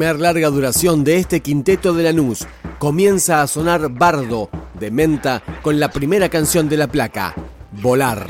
Primer larga duración de este quinteto de Lanús. Comienza a sonar Bardo de Menta con la primera canción de la placa, Volar.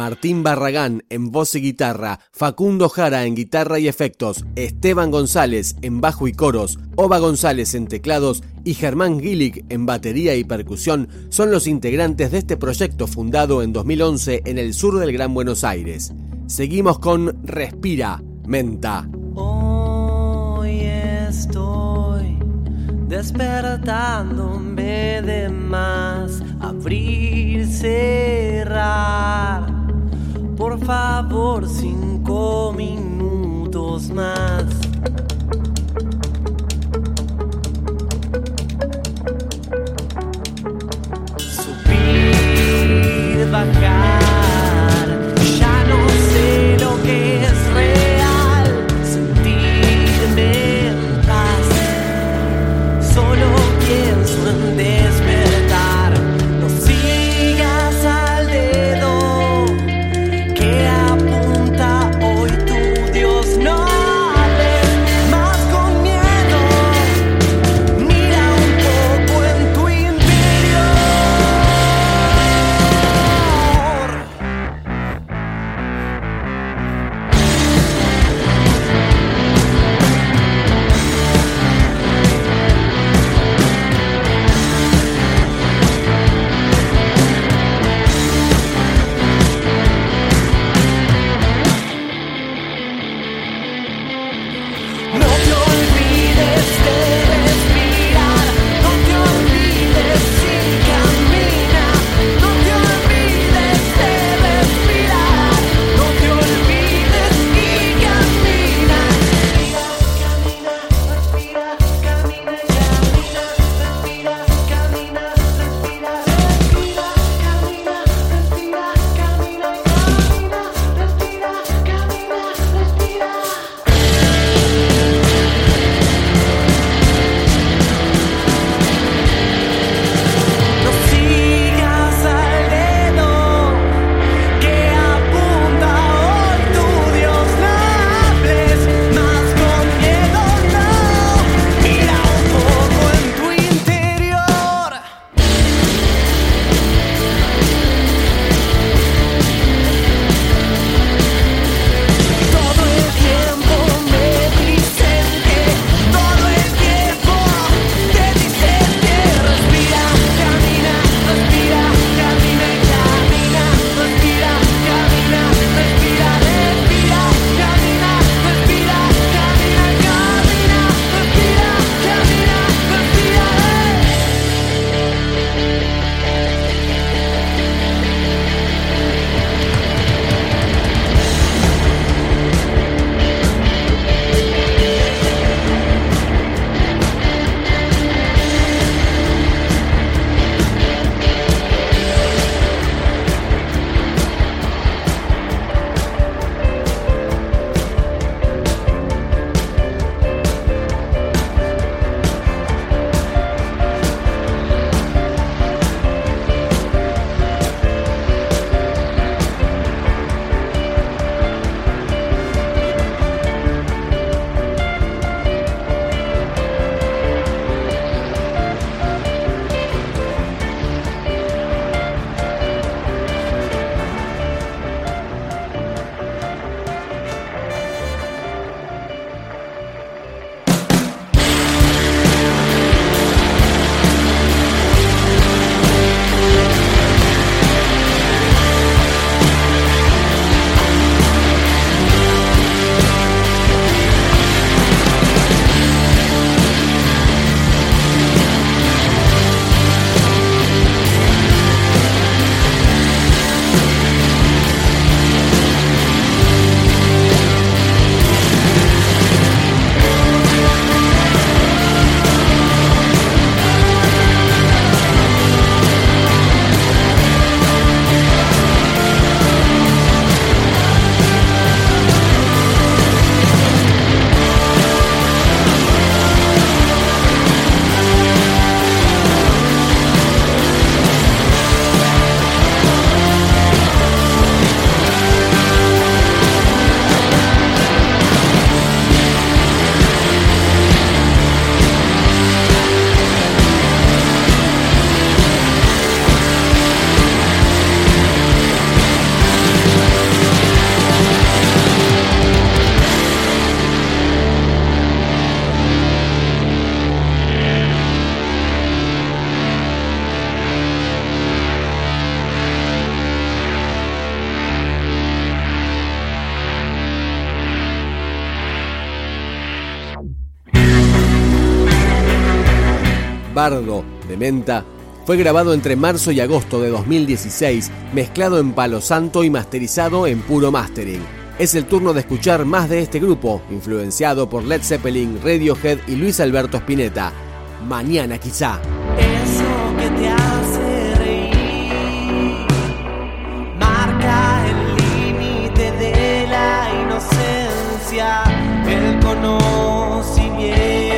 Martín Barragán en voz y guitarra, Facundo Jara en guitarra y efectos, Esteban González en bajo y coros, Ova González en teclados y Germán Gillick en batería y percusión son los integrantes de este proyecto fundado en 2011 en el sur del Gran Buenos Aires. Seguimos con Respira, Menta. Hoy estoy despertándome de más, abrir, cerrar por favor, cinco minutos más. Bardo, de Menta, fue grabado entre marzo y agosto de 2016, mezclado en Palo Santo y masterizado en puro mastering. Es el turno de escuchar más de este grupo, influenciado por Led Zeppelin, Radiohead y Luis Alberto Spinetta. Mañana quizá. El conocimiento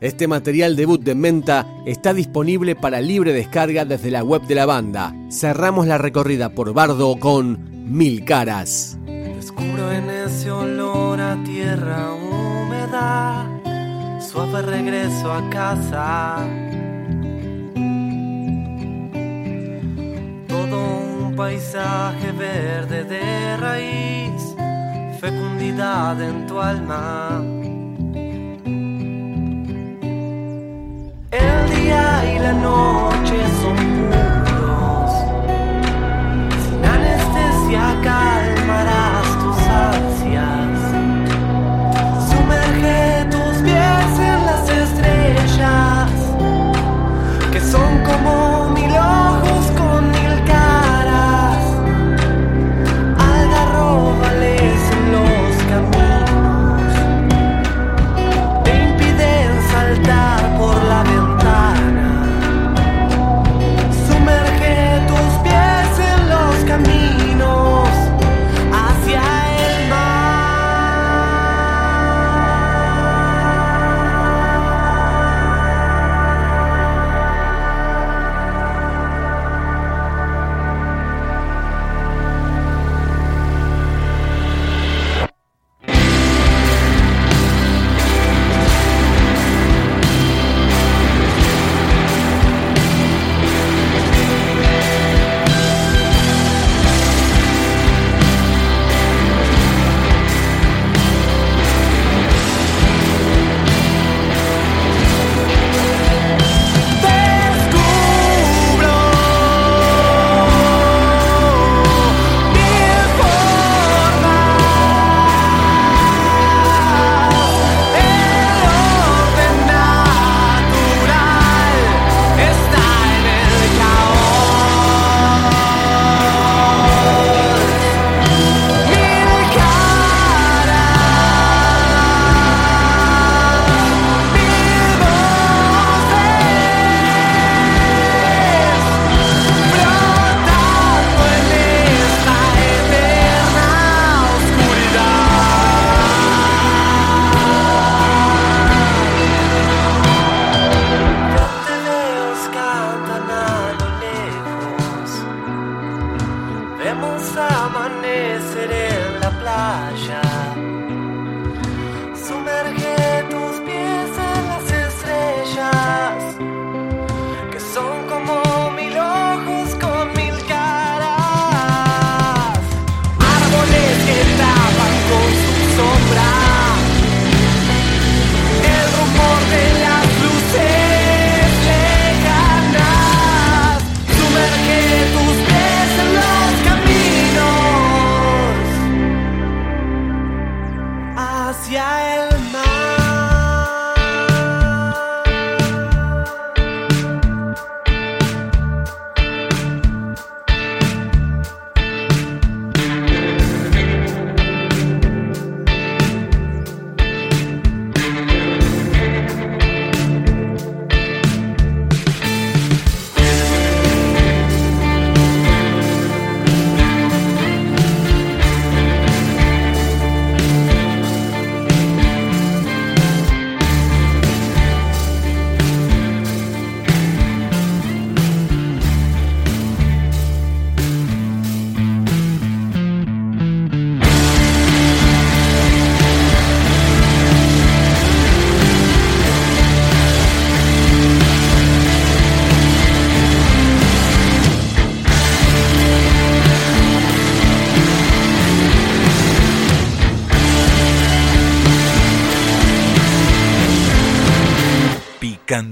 Este material debut de Menta está disponible para libre descarga desde la web de la banda. Cerramos la recorrida por Bardo con Mil Caras. Descubro en ese olor a tierra húmeda, suave regreso a casa. Todo un paisaje verde de raíz, fecundidad en tu alma. El día y la noche son